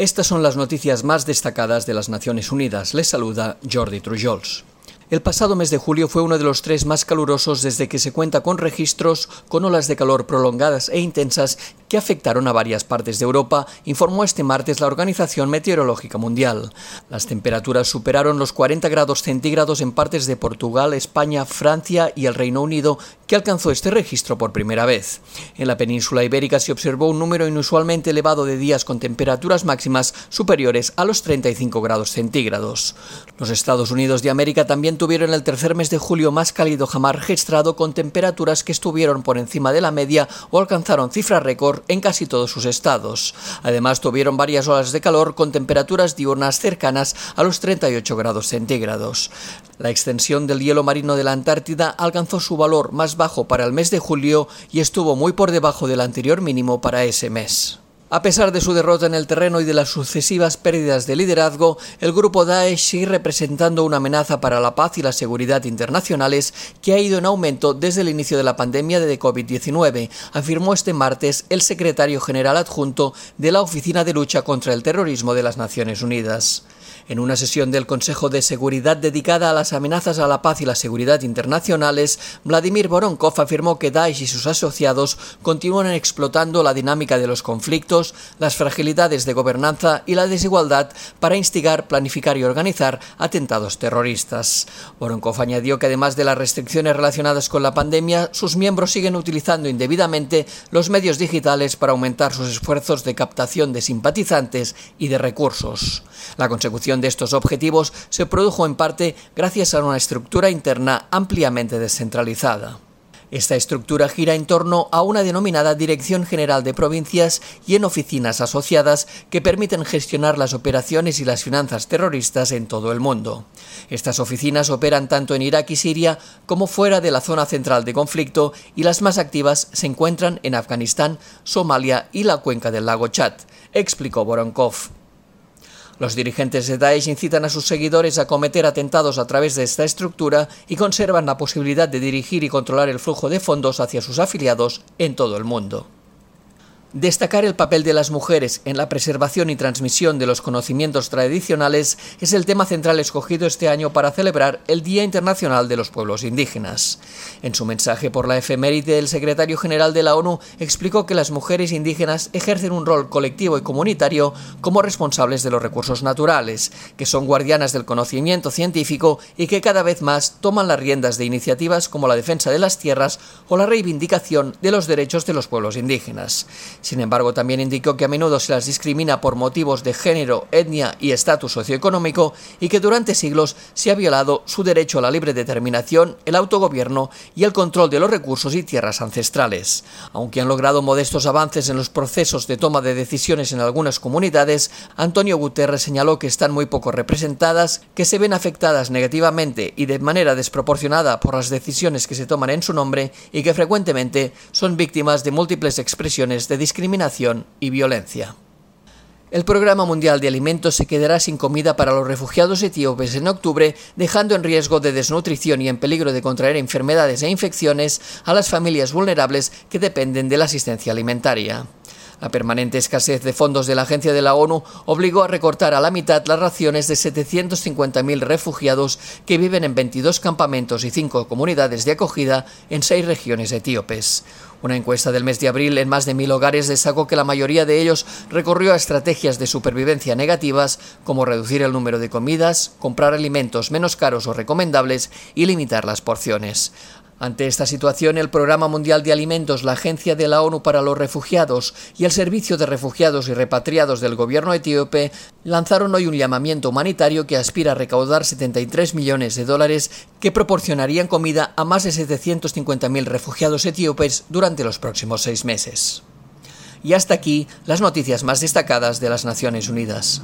Estas son las noticias más destacadas de las Naciones Unidas. Les saluda Jordi Trujols. El pasado mes de julio fue uno de los tres más calurosos desde que se cuenta con registros con olas de calor prolongadas e intensas que afectaron a varias partes de Europa, informó este martes la Organización Meteorológica Mundial. Las temperaturas superaron los 40 grados centígrados en partes de Portugal, España, Francia y el Reino Unido, que alcanzó este registro por primera vez. En la península ibérica se observó un número inusualmente elevado de días con temperaturas máximas superiores a los 35 grados centígrados. Los Estados Unidos de América también tuvieron el tercer mes de julio más cálido jamás registrado con temperaturas que estuvieron por encima de la media o alcanzaron cifras récord en casi todos sus estados. Además tuvieron varias horas de calor con temperaturas diurnas cercanas a los 38 grados centígrados. La extensión del hielo marino de la Antártida alcanzó su valor más bajo para el mes de julio y estuvo muy por debajo del anterior mínimo para ese mes. A pesar de su derrota en el terreno y de las sucesivas pérdidas de liderazgo, el grupo Daesh sigue representando una amenaza para la paz y la seguridad internacionales que ha ido en aumento desde el inicio de la pandemia de COVID-19, afirmó este martes el secretario general adjunto de la Oficina de Lucha contra el Terrorismo de las Naciones Unidas. En una sesión del Consejo de Seguridad dedicada a las amenazas a la paz y la seguridad internacionales, Vladimir Voronkov afirmó que Daesh y sus asociados continúan explotando la dinámica de los conflictos, las fragilidades de gobernanza y la desigualdad para instigar, planificar y organizar atentados terroristas. Voronkov añadió que además de las restricciones relacionadas con la pandemia, sus miembros siguen utilizando indebidamente los medios digitales para aumentar sus esfuerzos de captación de simpatizantes y de recursos. La consecución de estos objetivos se produjo en parte gracias a una estructura interna ampliamente descentralizada. Esta estructura gira en torno a una denominada Dirección General de Provincias y en oficinas asociadas que permiten gestionar las operaciones y las finanzas terroristas en todo el mundo. Estas oficinas operan tanto en Irak y Siria como fuera de la zona central de conflicto y las más activas se encuentran en Afganistán, Somalia y la cuenca del lago Chad, explicó Voronkov. Los dirigentes de Daesh incitan a sus seguidores a cometer atentados a través de esta estructura y conservan la posibilidad de dirigir y controlar el flujo de fondos hacia sus afiliados en todo el mundo. Destacar el papel de las mujeres en la preservación y transmisión de los conocimientos tradicionales es el tema central escogido este año para celebrar el Día Internacional de los Pueblos Indígenas. En su mensaje por la efeméride, el secretario general de la ONU explicó que las mujeres indígenas ejercen un rol colectivo y comunitario como responsables de los recursos naturales, que son guardianas del conocimiento científico y que cada vez más toman las riendas de iniciativas como la defensa de las tierras o la reivindicación de los derechos de los pueblos indígenas. Sin embargo, también indicó que a menudo se las discrimina por motivos de género, etnia y estatus socioeconómico y que durante siglos se ha violado su derecho a la libre determinación, el autogobierno y el control de los recursos y tierras ancestrales. Aunque han logrado modestos avances en los procesos de toma de decisiones en algunas comunidades, Antonio Guterres señaló que están muy poco representadas, que se ven afectadas negativamente y de manera desproporcionada por las decisiones que se toman en su nombre y que frecuentemente son víctimas de múltiples expresiones de discriminación discriminación y violencia. El Programa Mundial de Alimentos se quedará sin comida para los refugiados etíopes en octubre, dejando en riesgo de desnutrición y en peligro de contraer enfermedades e infecciones a las familias vulnerables que dependen de la asistencia alimentaria. La permanente escasez de fondos de la Agencia de la ONU obligó a recortar a la mitad las raciones de 750.000 refugiados que viven en 22 campamentos y 5 comunidades de acogida en 6 regiones etíopes. Una encuesta del mes de abril en más de mil hogares destacó que la mayoría de ellos recorrió a estrategias de supervivencia negativas como reducir el número de comidas, comprar alimentos menos caros o recomendables y limitar las porciones. Ante esta situación, el Programa Mundial de Alimentos, la Agencia de la ONU para los Refugiados y el Servicio de Refugiados y Repatriados del gobierno etíope lanzaron hoy un llamamiento humanitario que aspira a recaudar 73 millones de dólares que proporcionarían comida a más de 750.000 refugiados etíopes durante los próximos seis meses. Y hasta aquí las noticias más destacadas de las Naciones Unidas.